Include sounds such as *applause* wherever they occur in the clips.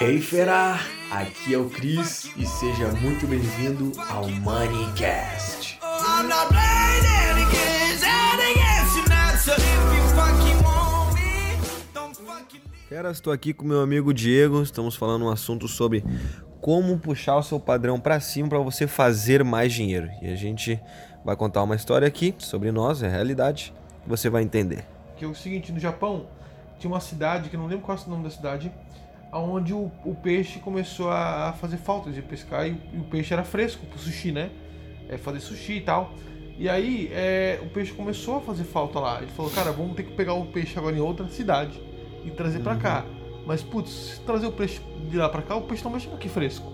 Hey Fera, aqui é o Cris e seja muito bem-vindo ao Moneycast. Fera, estou aqui com meu amigo Diego, estamos falando um assunto sobre como puxar o seu padrão para cima para você fazer mais dinheiro. E a gente vai contar uma história aqui sobre nós, é a realidade, você vai entender. Que é o seguinte, no Japão tinha uma cidade, que eu não lembro qual é o nome da cidade, onde o, o peixe começou a, fazer falta de pescar e, e, o peixe era fresco pro sushi, né? É, fazer sushi e tal. E aí é, o peixe começou a fazer falta lá. Ele falou, cara, vamos ter que pegar o peixe agora em outra cidade e trazer uhum. para cá. Mas, putz, se trazer o peixe de lá para cá, o peixe não vai chegar aqui fresco.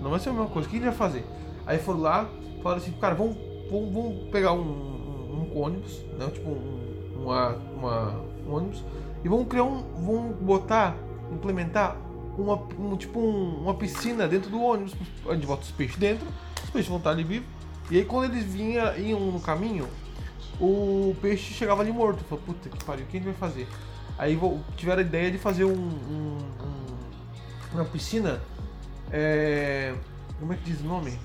Não vai ser a mesma coisa. O que ele vai fazer? Aí foram lá, falaram assim, cara, vamos, vamos, vamos pegar um, um, um ônibus, né? Tipo um, uma, uma, um ônibus, e vamos criar um. Vamos botar implementar uma, um, tipo um, uma piscina dentro do ônibus, onde bota os peixes dentro, os peixes vão estar ali vivos. E aí quando eles vinham, iam no caminho, o peixe chegava ali morto. Falou, puta que pariu, o que a gente vai fazer? Aí tiveram a ideia de fazer um, um, uma piscina. É, como é que diz o nome?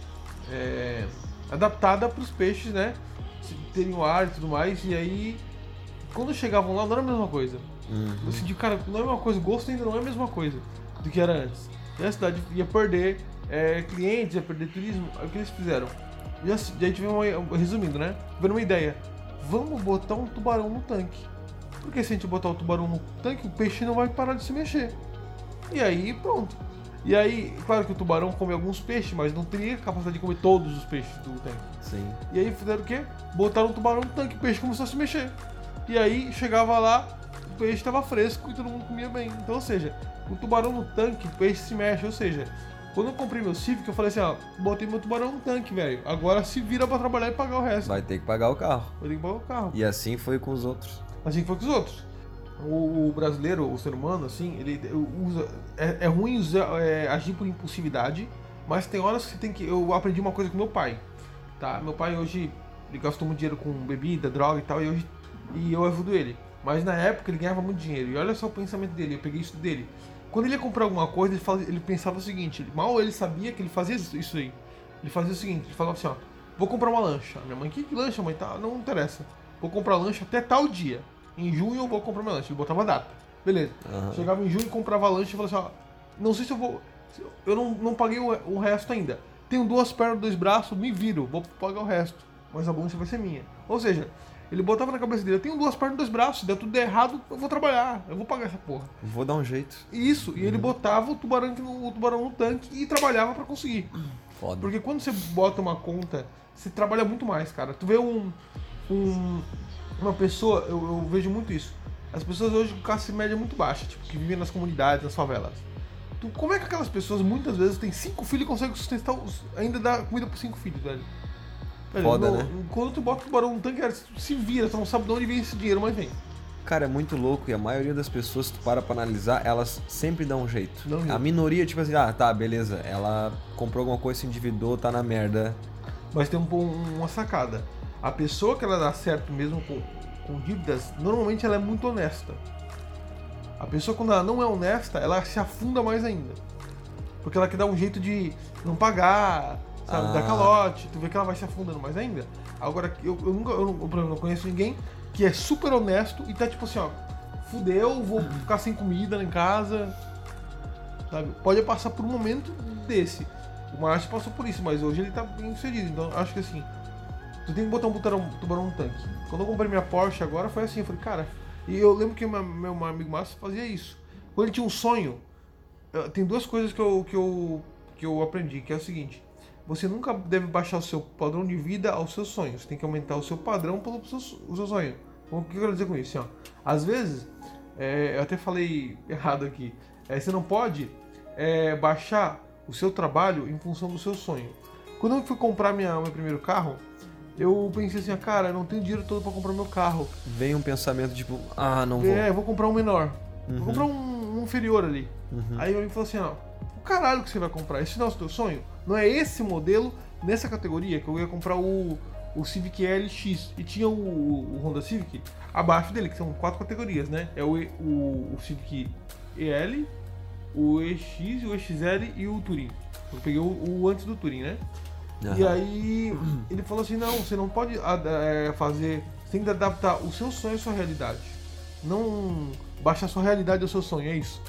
É, adaptada para os peixes, né? Terem o ar e tudo mais. E aí, quando chegavam lá, não era a mesma coisa. Uhum. Eu senti, cara, não é uma coisa, o gosto ainda não é a mesma coisa do que era antes. E a cidade ia perder é, clientes, ia perder turismo. Aí o que eles fizeram? E assim, a gente uma, resumindo, né? Tiveram uma ideia. Vamos botar um tubarão no tanque. Porque se a gente botar o tubarão no tanque, o peixe não vai parar de se mexer. E aí, pronto. E aí, claro que o tubarão come alguns peixes, mas não teria capacidade de comer todos os peixes do tanque. Sim. E aí fizeram o quê? Botaram o tubarão no tanque, o peixe começou a se mexer. E aí chegava lá, peixe estava fresco e todo mundo comia bem. Então, ou seja, o tubarão no tanque, o peixe se mexe. Ou seja, quando eu comprei meu Civic, eu falei assim, ó, botei meu tubarão no tanque, velho. Agora se vira para trabalhar e pagar o resto. Vai ter que pagar o carro. Vai ter que pagar o carro. E assim foi com os outros. Assim foi com os outros. O, o brasileiro, o ser humano, assim, ele usa. É, é ruim usar, é, agir por impulsividade, mas tem horas que tem que. Eu aprendi uma coisa com meu pai. Tá? Meu pai hoje ele gastou muito dinheiro com bebida, droga e tal, e, hoje, e eu ajudo ele. Mas na época ele ganhava muito dinheiro. E olha só o pensamento dele, eu peguei isso dele. Quando ele ia comprar alguma coisa, ele, fazia, ele pensava o seguinte: mal ele sabia que ele fazia isso aí. Ele fazia o seguinte: ele falava assim, ó, vou comprar uma lancha. Minha mãe, que, que lancha, mãe? Tá, não interessa. Vou comprar lancha até tal dia. Em junho eu vou comprar minha lancha. Ele botava a data. Beleza. Uhum. Chegava em junho, comprava lancha e falava assim, ó, não sei se eu vou. Eu não, não paguei o, o resto ainda. Tenho duas pernas, dois braços, me viro, vou pagar o resto. Mas a lancha vai ser minha. Ou seja, ele botava na cabeça dele, eu tenho duas pernas e dois braços, se der tudo errado, eu vou trabalhar, eu vou pagar essa porra. Vou dar um jeito. Isso, e ele uhum. botava o tubarão, no, o tubarão no tanque e trabalhava para conseguir. Foda. Porque quando você bota uma conta, você trabalha muito mais, cara. Tu vê um. um uma pessoa, eu, eu vejo muito isso. As pessoas hoje com classe média muito baixa, tipo, que vivem nas comunidades, nas favelas. Tu, como é que aquelas pessoas muitas vezes têm cinco filhos e conseguem sustentar os, ainda dar comida para cinco filhos, velho? Foda, no, né? Quando tu bota o tubarão no tanque, se vira, tu não sabe de onde vem esse dinheiro, mas vem. Cara, é muito louco e a maioria das pessoas, se tu para pra analisar, elas sempre dão um jeito. Não, a minoria, tipo assim, ah, tá, beleza, ela comprou alguma coisa, se endividou, tá na merda. Mas tem um, uma sacada. A pessoa que ela dá certo mesmo com, com dívidas, normalmente ela é muito honesta. A pessoa, quando ela não é honesta, ela se afunda mais ainda. Porque ela quer dar um jeito de não pagar, sabe? Ah. Dá calote, tu vê que ela vai se afundando mais ainda. Agora, eu, eu nunca, eu, eu, não conheço ninguém que é super honesto e tá tipo assim, ó, fudeu, vou ficar sem comida em casa, sabe? Pode passar por um momento desse. O Márcio passou por isso, mas hoje ele tá bem sucedido, então acho que assim, tu tem que botar um tubarão, tubarão no tanque. Quando eu comprei minha Porsche agora, foi assim, eu falei, cara, e eu lembro que meu, meu amigo Márcio fazia isso. Quando ele tinha um sonho, tem duas coisas que eu, que eu, que eu aprendi, que é o seguinte, você nunca deve baixar o seu padrão de vida aos seus sonhos. Você tem que aumentar o seu padrão pelo seu, o seu sonho. O que eu quero dizer com isso? Assim, às vezes, é, eu até falei *laughs* errado aqui, é, você não pode é, baixar o seu trabalho em função do seu sonho. Quando eu fui comprar minha, meu primeiro carro, eu pensei assim, ah, cara, eu não tenho dinheiro todo para comprar meu carro. Vem um pensamento tipo, ah, não vou. É, vou comprar um menor. Uhum. Vou comprar um, um inferior ali. Uhum. Aí eu falou assim, ó, o caralho que você vai comprar? Esse não é o seu sonho? Não é esse modelo nessa categoria que eu ia comprar o, o Civic LX e tinha o, o Honda Civic abaixo dele, que são quatro categorias, né? É o, o, o Civic EL, o EX, o EXL e o Turing. Eu peguei o, o antes do Turing, né? E aí ele falou assim, não, você não pode é, fazer. Você tem que adaptar o seu sonho à sua realidade. Não baixa a sua realidade ao seu sonho, é isso.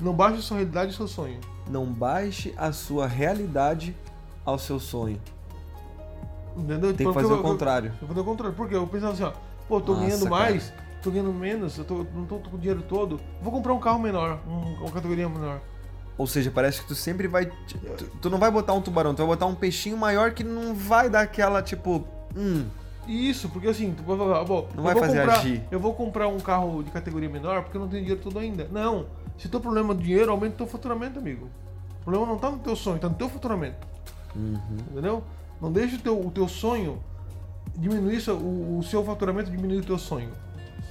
Não baixe a sua realidade ao seu sonho. Não baixe a sua realidade ao seu sonho. Entendeu? Tem que fazer eu, o contrário. Tem que fazer o contrário. Porque eu pensava assim, ó, pô, tô Nossa, ganhando mais, cara. tô ganhando menos, eu tô, não tô, tô, com o dinheiro todo, vou comprar um carro menor, um, uma categoria menor. Ou seja, parece que tu sempre vai. Tu, tu, não vai botar um tubarão, tu vai botar um peixinho maior que não vai dar aquela, tipo. Hum. Isso, porque assim, tu vai falar, bom, não vai fazer comprar, agir. Eu vou comprar um carro de categoria menor porque eu não tenho dinheiro todo ainda. Não. Se teu problema é dinheiro, aumenta o teu faturamento, amigo. O problema não tá no teu sonho, tá no teu faturamento. Uhum. Entendeu? Não deixe o teu, o teu sonho diminuir o, o seu faturamento diminuir o teu sonho.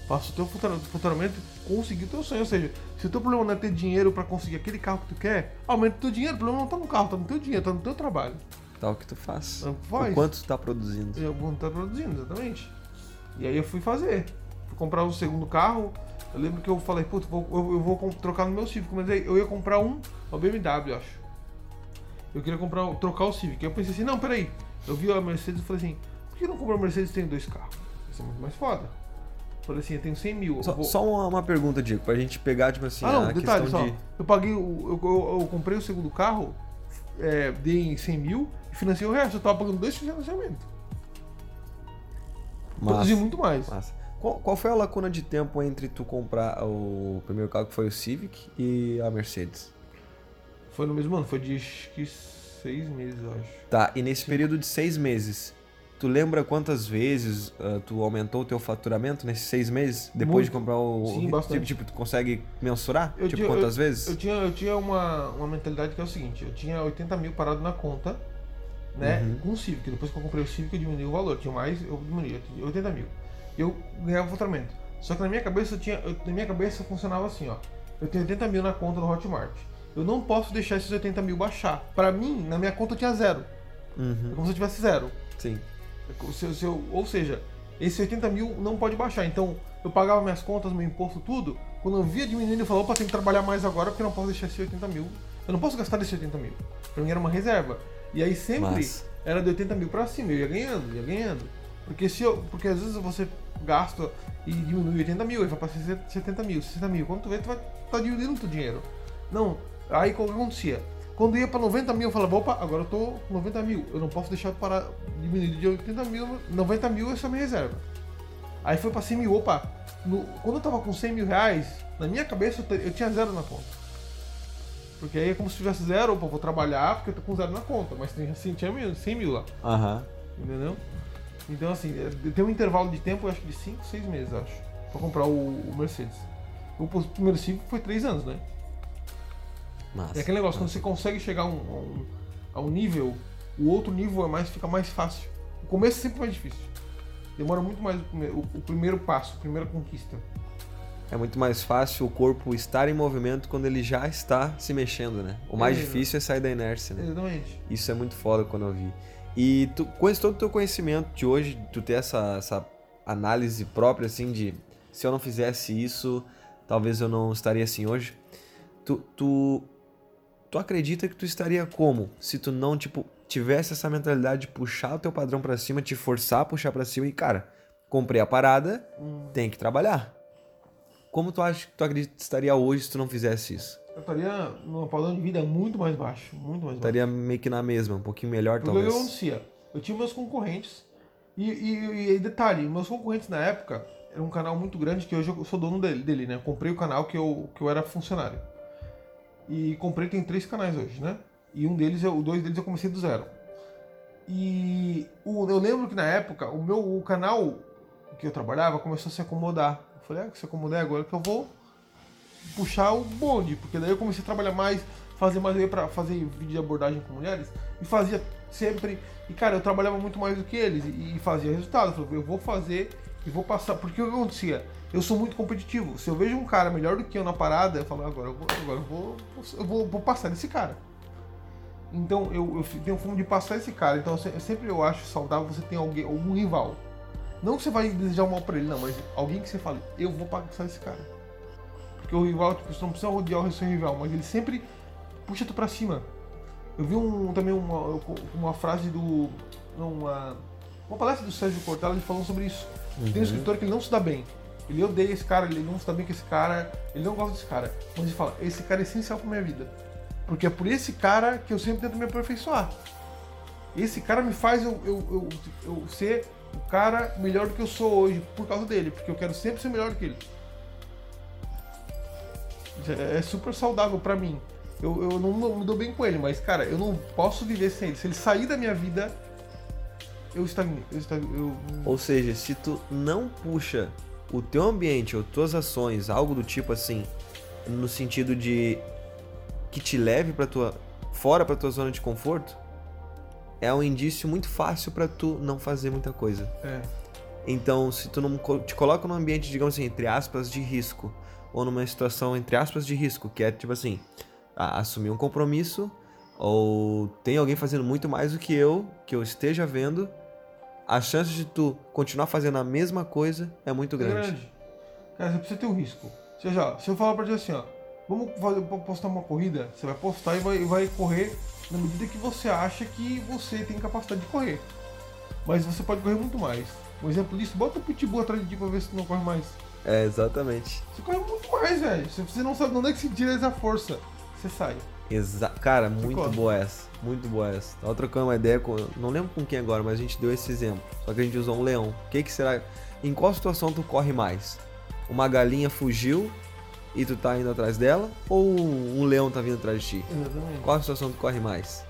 Faça o teu faturamento conseguir o teu sonho. Ou seja, se o teu problema não é ter dinheiro para conseguir aquele carro que tu quer, aumenta o teu dinheiro. O problema não tá no carro, tá no teu dinheiro, tá no teu trabalho. Tá o que tu faz. faz. O quanto tu tá produzindo. É, o quanto tu tá produzindo, exatamente. E aí eu fui fazer. Fui comprar um segundo carro. Eu lembro que eu falei, putz, eu, eu vou trocar no meu Civic, mas aí eu ia comprar um, uma BMW, acho. Eu queria comprar, trocar o Civic. Aí eu pensei assim, não, peraí. Eu vi a Mercedes e falei assim, por que não comprar uma Mercedes e tem dois carros? Isso é muito mais foda. Eu falei assim, eu tenho 100 mil. Só, vou... só uma, uma, pergunta, Diego, pra gente pegar, tipo assim, ah, não, a detalhe, questão só, de... Eu paguei, o, eu, eu, eu, comprei o segundo carro, é, dei 100 mil e financei o resto. Eu tava pagando dois financiamentos. Produzi muito mais. Massa. Qual, qual, foi a lacuna de tempo entre tu comprar o primeiro carro que foi o Civic e a Mercedes? Foi no mesmo ano, foi de que seis meses, eu acho. Tá, e nesse período de seis meses, tu lembra quantas vezes uh, tu aumentou o teu faturamento nesses seis meses? Depois Muito. de comprar o. Sim, bastante. Tipo, tu consegue mensurar? Eu tipo, tinha, quantas eu, vezes? Eu tinha, eu tinha uma, uma mentalidade que é o seguinte: eu tinha 80 mil parado na conta, né? Uhum. Com o Civic. Depois que eu comprei o Civic, eu diminui o valor. Tinha mais, eu diminui. Eu tinha 80 mil eu ganhava faturamento. Só que na minha cabeça eu tinha, eu, na minha cabeça funcionava assim, ó. Eu tenho 80 mil na conta do Hotmart. Eu não posso deixar esses 80 mil baixar. Para mim, na minha conta eu tinha zero. Uhum. É como se eu tivesse zero. Sim. Se, se eu, ou seja, esse 80 mil não pode baixar. Então, eu pagava minhas contas, meu imposto, tudo. Quando eu via diminuindo, eu falava, opa, tem que trabalhar mais agora porque eu não posso deixar esses 80 mil. Eu não posso gastar esses 80 mil. Pra mim era uma reserva. E aí sempre Mas... era de 80 mil pra cima. Eu ia ganhando, ia ganhando. Porque se eu. Porque às vezes você gasta e diminui 80 mil, aí vai pra 70 mil, 60 mil. Quando tu vê, tu vai tá diminuindo o teu dinheiro. Não, aí o que acontecia? Quando ia pra 90 mil, eu falava, opa, agora eu tô com 90 mil. Eu não posso deixar parar diminuir de 80 mil, 90 mil é só minha reserva. Aí foi pra 100 mil, opa. No, quando eu tava com 100 mil reais, na minha cabeça eu, eu tinha zero na conta. Porque aí é como se tivesse zero, opa, vou trabalhar porque eu tô com zero na conta. Mas tem, assim, tinha 100 mil lá. Aham. Uhum. Entendeu? Então, assim, é, tem um intervalo de tempo, acho que de 5, 6 meses, acho, pra comprar o, o Mercedes. O primeiro Civic foi 3 anos, né? Massa, é aquele negócio, massa. quando você consegue chegar a um, a um, a um nível, o outro nível é mais, fica mais fácil. O começo é sempre mais difícil. Demora muito mais o primeiro, o, o primeiro passo, a primeira conquista. É muito mais fácil o corpo estar em movimento quando ele já está se mexendo, né? O mais é, difícil é sair da inércia, né? Exatamente. Isso é muito foda quando eu vi. E tu, com todo o teu conhecimento de hoje, tu ter essa, essa análise própria, assim, de se eu não fizesse isso, talvez eu não estaria assim hoje. Tu, tu, tu acredita que tu estaria como? Se tu não, tipo, tivesse essa mentalidade de puxar o teu padrão para cima, te forçar a puxar para cima e, cara, comprei a parada, hum. tem que trabalhar. Como tu acha que tu acredita que estaria hoje se tu não fizesse isso? Eu estaria num padrão de vida muito mais baixo, muito mais estaria baixo. meio que na mesma, um pouquinho melhor Porque talvez. o que acontecia? Eu tinha meus concorrentes e, e, e, detalhe, meus concorrentes na época era um canal muito grande que hoje eu sou dono dele, dele né? Eu comprei o canal que eu, que eu era funcionário. E comprei, tem três canais hoje, né? E um deles, eu, dois deles eu comecei do zero. E o, eu lembro que na época o meu o canal que eu trabalhava começou a se acomodar. Eu falei, ah, que se acomodar agora que eu vou puxar o bonde, porque daí eu comecei a trabalhar mais, fazer mais para fazer vídeo de abordagem com mulheres e fazia sempre. E cara, eu trabalhava muito mais do que eles e, e fazia resultado. Eu, eu vou fazer e vou passar. Porque o que acontecia? Eu sou muito competitivo. Se eu vejo um cara melhor do que eu na parada, eu falo, agora eu vou, agora eu vou, eu vou, vou passar desse cara. Então eu, eu tenho fome de passar esse cara. Então eu sempre eu acho saudável você ter alguém, algum rival. Não que você vai desejar o mal pra ele, não, mas alguém que você fale, eu vou passar esse cara. Porque o rival, tipo, você não precisa odiar o seu rival, mas ele sempre puxa tu pra cima. Eu vi um, também uma, uma frase do. Uma, uma palestra do Sérgio Cortella, ele falando sobre isso. Uhum. Tem um escritor que ele não se dá bem. Ele odeia esse cara, ele não se dá bem com esse cara, ele não gosta desse cara. Mas ele fala, esse cara é essencial pra minha vida. Porque é por esse cara que eu sempre tento me aperfeiçoar. Esse cara me faz eu, eu, eu, eu ser o cara melhor do que eu sou hoje por causa dele, porque eu quero sempre ser melhor do que ele. É, é super saudável para mim. Eu, eu não me dou bem com ele, mas cara, eu não posso viver sem ele. Se ele sair da minha vida, eu estagnei eu... Ou seja, se tu não puxa o teu ambiente ou tuas ações, algo do tipo assim, no sentido de que te leve para tua fora para tua zona de conforto, é um indício muito fácil para tu não fazer muita coisa. É. Então, se tu não te coloca num ambiente, digamos assim, entre aspas, de risco, ou numa situação, entre aspas, de risco, que é tipo assim, assumir um compromisso, ou tem alguém fazendo muito mais do que eu, que eu esteja vendo, a chance de tu continuar fazendo a mesma coisa é muito grande. Grande. Cara, você precisa ter um risco. Ou seja, se eu falar pra ti assim, ó, vamos fazer, postar uma corrida, você vai postar e vai, vai correr na medida que você acha que você tem capacidade de correr. Mas você pode correr muito mais. Um exemplo disso, bota o pitbull atrás de ti pra ver se não corre mais. É, exatamente. Você corre muito mais, velho. Você não sabe onde é que se tira essa força. Você sai. Exa Cara, muito boa essa. Muito boa essa. Tava trocando uma ideia com. Não lembro com quem agora, mas a gente deu esse exemplo. Só que a gente usou um leão. O que, que será? Em qual situação tu corre mais? Uma galinha fugiu e tu tá indo atrás dela, ou um leão tá vindo atrás de ti? Exatamente. Qual a situação tu corre mais?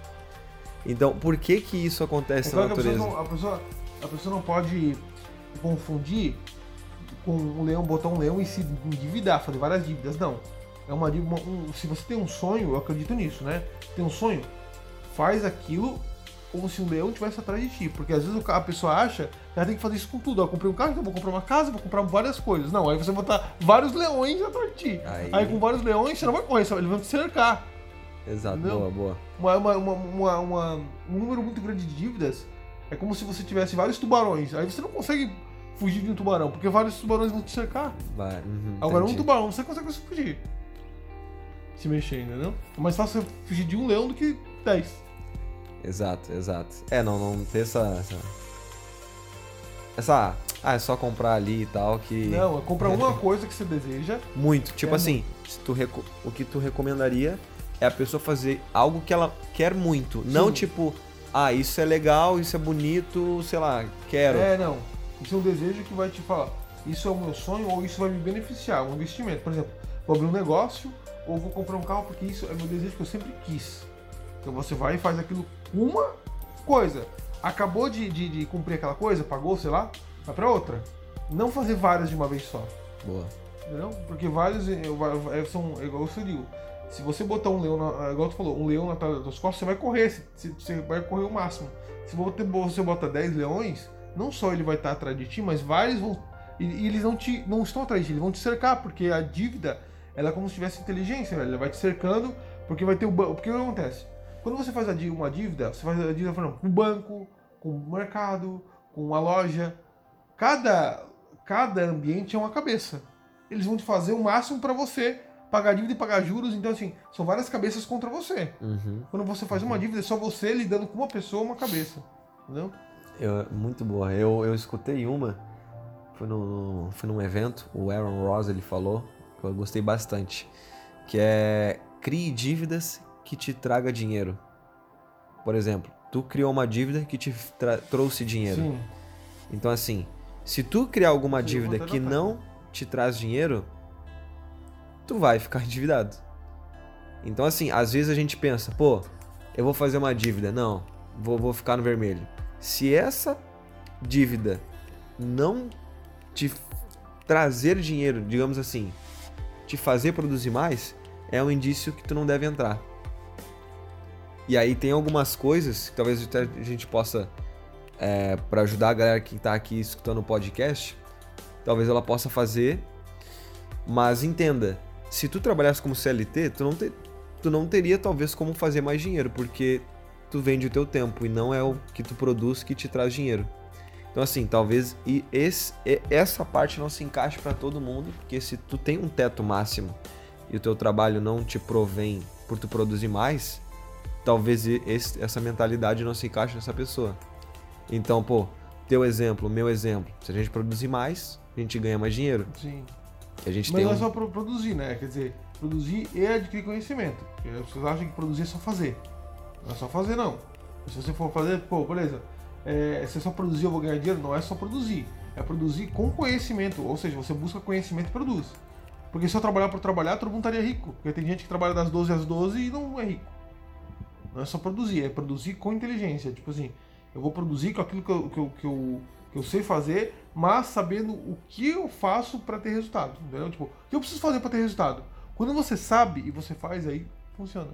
Então, por que que isso acontece é na natureza? A pessoa, não, a, pessoa, a pessoa não pode confundir com um leão, botar um leão e se endividar, fazer várias dívidas. Não. É uma, uma um, se você tem um sonho, eu acredito nisso, né? Tem um sonho, faz aquilo como se um leão estivesse atrás de ti. Porque às vezes a pessoa acha que ela tem que fazer isso com tudo. Eu comprei um carro, então vou comprar uma casa, vou comprar várias coisas. Não, aí você vai botar vários leões atrás de ti. Aí... aí com vários leões você não vai correr, eles vão te cercar. Exato, boa, boa. Uma, uma, uma, uma, um número muito grande de dívidas é como se você tivesse vários tubarões. Aí você não consegue fugir de um tubarão, porque vários tubarões vão te cercar. Vai, uhum, Agora, entendi. um tubarão você consegue fugir. Se mexer, entendeu? É mais fácil fugir de um leão do que dez. Exato, exato. É, não, não ter essa, essa. Essa. Ah, é só comprar ali e tal que. Não, é comprar *laughs* uma coisa que você deseja. Muito. Tipo é assim, se tu reco... o que tu recomendaria é a pessoa fazer algo que ela quer muito. Sim. Não tipo, ah, isso é legal, isso é bonito, sei lá, quero. É, não. Isso é um desejo que vai te falar, isso é o meu sonho ou isso vai me beneficiar, um investimento. Por exemplo, vou abrir um negócio ou vou comprar um carro porque isso é meu desejo que eu sempre quis. Então você vai e faz aquilo uma coisa. Acabou de, de, de cumprir aquela coisa, pagou, sei lá, vai pra outra. Não fazer várias de uma vez só. Boa. Entendeu? Porque vários é, é, são igual você digo. Se você botar um leão, na, igual tu falou, um leão na das tuas costas, você vai correr, você vai correr o máximo. Se você bota 10 leões, não só ele vai estar atrás de ti, mas vários vão. E, e, eles não, te, não estão atrás de ti, eles vão te cercar, porque a dívida ela é como se tivesse inteligência, velho. Ela vai te cercando, porque vai ter o banco. Porque o que acontece? Quando você faz uma dívida, você faz a dívida falando, com o banco, com o mercado, com uma loja. Cada, cada ambiente é uma cabeça. Eles vão te fazer o máximo para você pagar dívida e pagar juros. Então, assim, são várias cabeças contra você. Uhum. Quando você faz uma dívida, é só você lidando com uma pessoa, uma cabeça. Entendeu? Eu, muito boa. Eu, eu escutei uma, foi, no, foi num evento, o Aaron Ross ele falou, que eu gostei bastante, que é crie dívidas que te traga dinheiro. Por exemplo, tu criou uma dívida que te trouxe dinheiro. Sim. Então, assim, se tu criar alguma Sim, dívida que não te traz dinheiro, tu vai ficar endividado. Então, assim, às vezes a gente pensa, pô, eu vou fazer uma dívida. Não, vou, vou ficar no vermelho. Se essa dívida não te trazer dinheiro, digamos assim, te fazer produzir mais, é um indício que tu não deve entrar. E aí tem algumas coisas que talvez a gente possa, é, para ajudar a galera que está aqui escutando o podcast, talvez ela possa fazer. Mas entenda, se tu trabalhasse como CLT, tu não, te, tu não teria talvez como fazer mais dinheiro, porque tu vende o teu tempo e não é o que tu produz que te traz dinheiro. Então, assim, talvez e esse, essa parte não se encaixe para todo mundo, porque se tu tem um teto máximo e o teu trabalho não te provém por tu produzir mais, talvez esse, essa mentalidade não se encaixe nessa pessoa. Então, pô, teu exemplo, meu exemplo, se a gente produzir mais, a gente ganha mais dinheiro. Sim. A gente Mas tem não é um... só pro- produzir, né? Quer dizer, produzir e adquirir conhecimento. Porque as pessoas acham que produzir é só fazer. Não é só fazer, não. Se você for fazer, pô, beleza. É, se é só produzir eu vou ganhar dinheiro, não é só produzir. É produzir com conhecimento. Ou seja, você busca conhecimento e produz. Porque se eu trabalhar por trabalhar, todo mundo estaria rico. Porque tem gente que trabalha das 12 às 12 e não é rico. Não é só produzir, é produzir com inteligência. Tipo assim, eu vou produzir com aquilo que eu, que eu, que eu, que eu sei fazer, mas sabendo o que eu faço para ter resultado. Entendeu? Tipo, o que eu preciso fazer para ter resultado? Quando você sabe e você faz, aí funciona.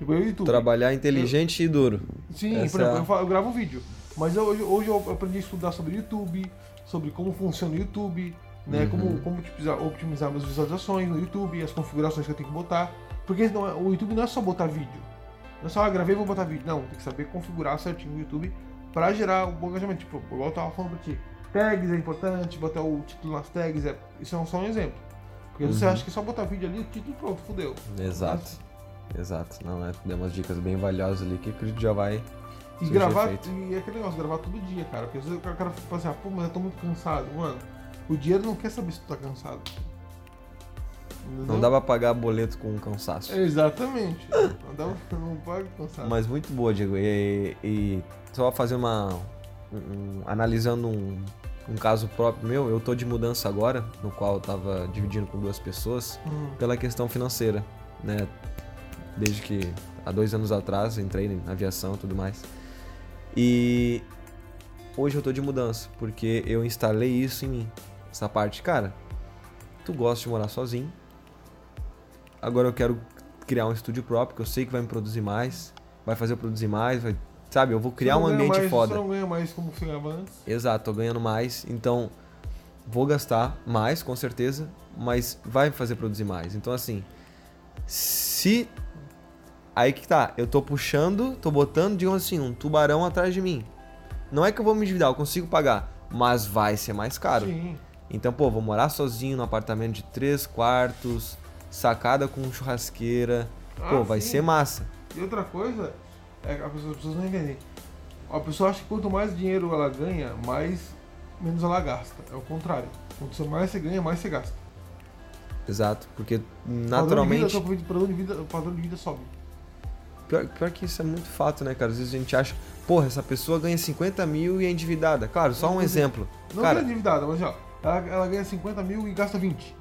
Tipo, eu e YouTube. Trabalhar inteligente e duro. Sim, Essa por exemplo, é eu, eu gravo vídeo. Mas eu- hoje, hoje eu aprendi a estudar sobre YouTube, sobre como funciona o YouTube, né? Uhum. Como, como otimizar, otimizar minhas visualizações no YouTube, as configurações que eu tenho que botar. Porque não é- o YouTube não é só botar vídeo. Não é só, ah, gravei e vou botar vídeo. Não, tem que saber configurar certinho o YouTube pra gerar um bom engajamento. Tipo, igual eu tava falando ti. Tags é importante, botar o título nas tags, é, isso é só um exemplo. Porque você Uhum. acha que só botar vídeo ali, o título pronto, fudeu. Exato. Exato. Não, é, deu umas dicas bem valiosas ali que acredito já vai. E gravar, efeito. e é aquele negócio, gravar todo dia, cara. Porque às vezes o cara fala assim, ah, pô, mas eu tô muito cansado. Mano, o dinheiro não quer saber se tu tá cansado. Entendeu? Não dá pra pagar boleto com cansaço. Exatamente. não dá pra não paga cansado. Mas muito boa, Diego. E, e só fazer uma. um- analisando um, um caso próprio meu, eu tô de mudança agora, no qual eu tava dividindo com duas pessoas, Hum, pela questão financeira, né? Desde que há dois anos atrás entrei na aviação e tudo mais. E hoje eu tô de mudança, porque eu instalei isso em mim. Essa parte, cara, tu gosta de morar sozinho. Agora eu quero criar um estúdio próprio, que eu sei que vai me produzir mais, vai fazer eu produzir mais, vai, sabe, eu vou criar um ambiente mais, foda. Você não ganha mais como você ganhava antes. Exato, tô ganhando mais, então vou gastar mais, com certeza, mas vai me fazer produzir mais. Então, assim, se. Aí que tá, eu tô puxando, tô botando, digamos assim, um tubarão atrás de mim. Não é que eu vou me endividar, eu consigo pagar, mas vai ser mais caro. Sim. Então, pô, vou morar sozinho num apartamento de três quartos, sacada com churrasqueira. Pô, Ah, vai sim. ser massa. E outra coisa, é que as pessoas, as pessoas não entendem. A pessoa acha que quanto mais dinheiro ela ganha, mais menos ela gasta. É o contrário. Quanto mais você ganha, mais você gasta. Exato, porque Padrão naturalmente. de vida, o padrão de vida, o padrão de vida sobe. Pior, pior que isso é muito fato, né, cara? Às vezes a gente acha, porra, essa pessoa ganha 50 mil e é endividada. Claro, só um exemplo. Não Cara, é endividada, mas ó, ela, ela ganha 50 mil e gasta 20.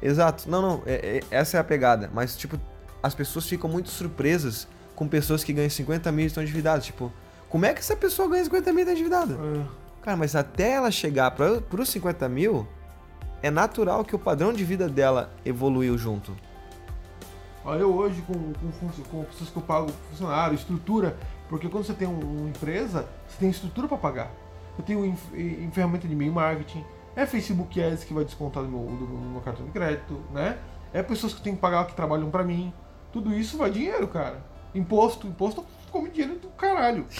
exato. Não, não, é- é- essa é a pegada. Mas, tipo, as pessoas ficam muito surpresas com pessoas que ganham 50 mil e estão endividadas. Tipo, como é que essa pessoa ganha 50 mil e tá endividada? É, Cara, mas até ela chegar para os 50 mil, é natural que o padrão de vida dela evoluiu junto. Eu hoje com, com, com pessoas que eu pago funcionário, estrutura, porque quando você tem um- uma empresa, você tem estrutura para pagar. Eu tenho em, em ferramenta de e-mail marketing, é Facebook Ads que vai descontar do meu, do meu cartão de crédito, né? É pessoas que eu tenho que pagar que trabalham para mim. Tudo isso vai dinheiro, cara. Imposto, imposto come dinheiro do caralho. *laughs*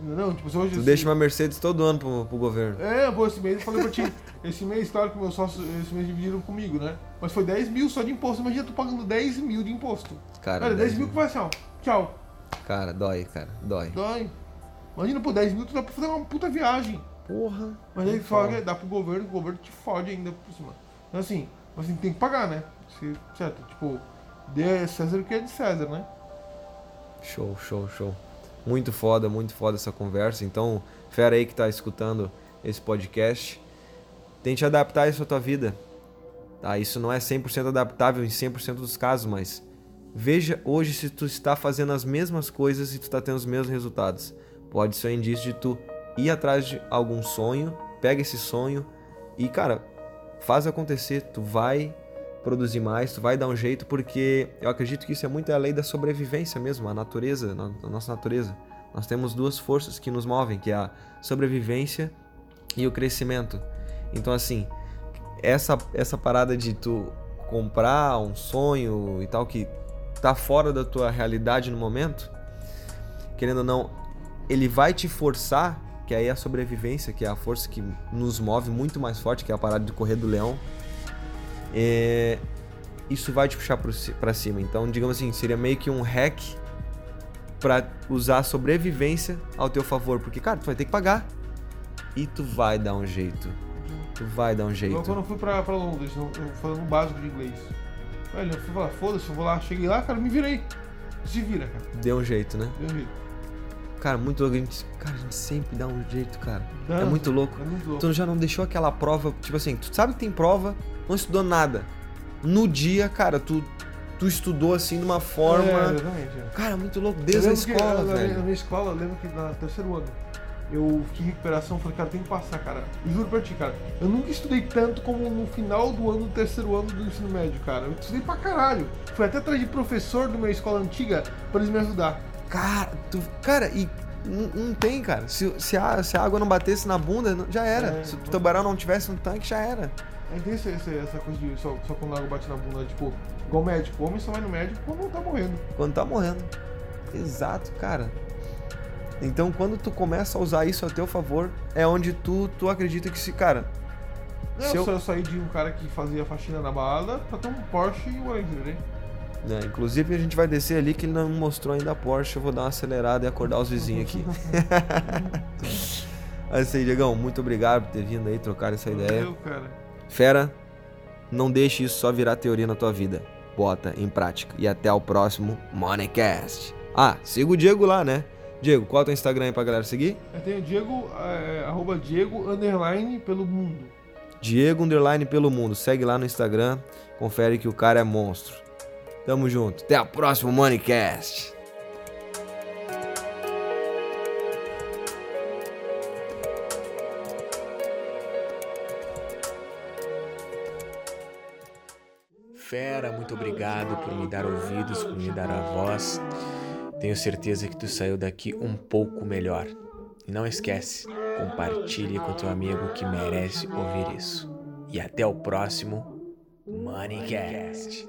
Entendeu? Tipo, hoje Tu se- deixa uma Mercedes todo ano pro, pro governo. é, pô, esse mês eu falei pra ti. *laughs* Esse mês, claro que meus sócios esse mês dividiram comigo, né? Mas foi 10 mil só de imposto. Imagina, tu pagando 10 mil de imposto. Cara, Olha, 10 10 mil que vai assim, ó. Tchau. Cara, dói, cara, dói. Dói. Imagina, pô, 10 mil tu dá pra fazer uma puta viagem. Porra. Mas aí que dá pro governo, o governo te fode ainda por cima. Então assim, assim tem que pagar, né? Se- certo? Tipo, dê César o que é de César, né? Show, show, show. Muito foda, muito foda essa conversa. Então, fera aí que tá escutando esse podcast, tente adaptar isso à tua vida. Tá? Isso não é 100% adaptável em 100% dos casos, mas veja hoje se tu está fazendo as mesmas coisas e tu está tendo os mesmos resultados. Pode ser um indício de tu ir atrás de algum sonho, pega esse sonho e, cara, faz acontecer. Tu vai produzir mais, tu vai dar um jeito, porque eu acredito que isso é muito a lei da sobrevivência mesmo, a natureza, a nossa natureza. Nós temos duas forças que nos movem, que é a sobrevivência e o crescimento. Então, assim, essa, essa parada de tu comprar um sonho e tal, que tá fora da tua realidade no momento, querendo ou não, ele vai te forçar, que aí é a sobrevivência, que é a força que nos move muito mais forte, que é a parada de correr do leão. É, isso vai te puxar para cima. Então, digamos assim, seria meio que um hack para usar a sobrevivência ao teu favor, porque cara, tu vai ter que pagar e tu vai dar um jeito. Tu vai dar um jeito. Eu, quando eu fui pra, pra Londres, eu, falando um básico de inglês. Velho, eu fui falar, foda-se, eu vou lá, cheguei lá, cara, me virei. Se vira, cara. Deu um jeito, né? Deu um jeito. Cara, muito louco. A gente, cara, a gente sempre dá um jeito, cara. é muito louco. É muito louco. Tu já não deixou aquela prova, tipo assim, tu sabe que tem prova, não estudou nada. No dia, cara, tu, tu estudou assim de uma forma. É, exatamente. É. Cara, muito louco, desde a escola, que, velho. Na minha escola, eu lembro que no terceiro ano eu fiquei em recuperação, falei, cara, tem que passar, cara. Eu juro pra ti, cara. Eu nunca estudei tanto como no final do ano, do terceiro ano do ensino médio, cara. Eu estudei pra caralho. Fui até atrás de professor de uma escola antiga pra eles me ajudar. Cara, tu, cara, e não, não tem, cara. Se, se, a, se a água não batesse na bunda, já era. É, se o tubarão não tivesse no tanque, já era. É tem essa, essa coisa de só, só quando a água bate na bunda, tipo, igual médico. O homem só vai no médico quando tá morrendo. Quando tá morrendo. Exato, cara. Então, quando tu começa a usar isso a teu favor, é onde tu, tu acredita que se, cara. Não, se eu... eu saí de um cara que fazia faxina na balada pra ter um Porsche e Ranger, né? É, inclusive a gente vai descer ali que ele não mostrou ainda a Porsche, eu vou dar uma acelerada e acordar os vizinhos aqui. *laughs* Aí, Diegão, muito obrigado por ter vindo aí trocar essa Valeu, ideia. cara. Fera, não deixe isso só virar teoria na tua vida. Bota em prática. E até o próximo Moneycast. Ah, siga o Diego lá, né? Diego, qual é o teu Instagram aí pra galera seguir? Eu tenho Diego, é, arroba Diego, underline, pelo mundo. Diego, underline, pelo mundo. Segue lá no Instagram, confere que o cara é monstro. Tamo junto. Até a próxima Moneycast. Fera, muito obrigado por me dar ouvidos, por me dar a voz. Tenho certeza que tu saiu daqui um pouco melhor. E não esquece, compartilhe com teu amigo que merece ouvir isso. E até o próximo Moneycast.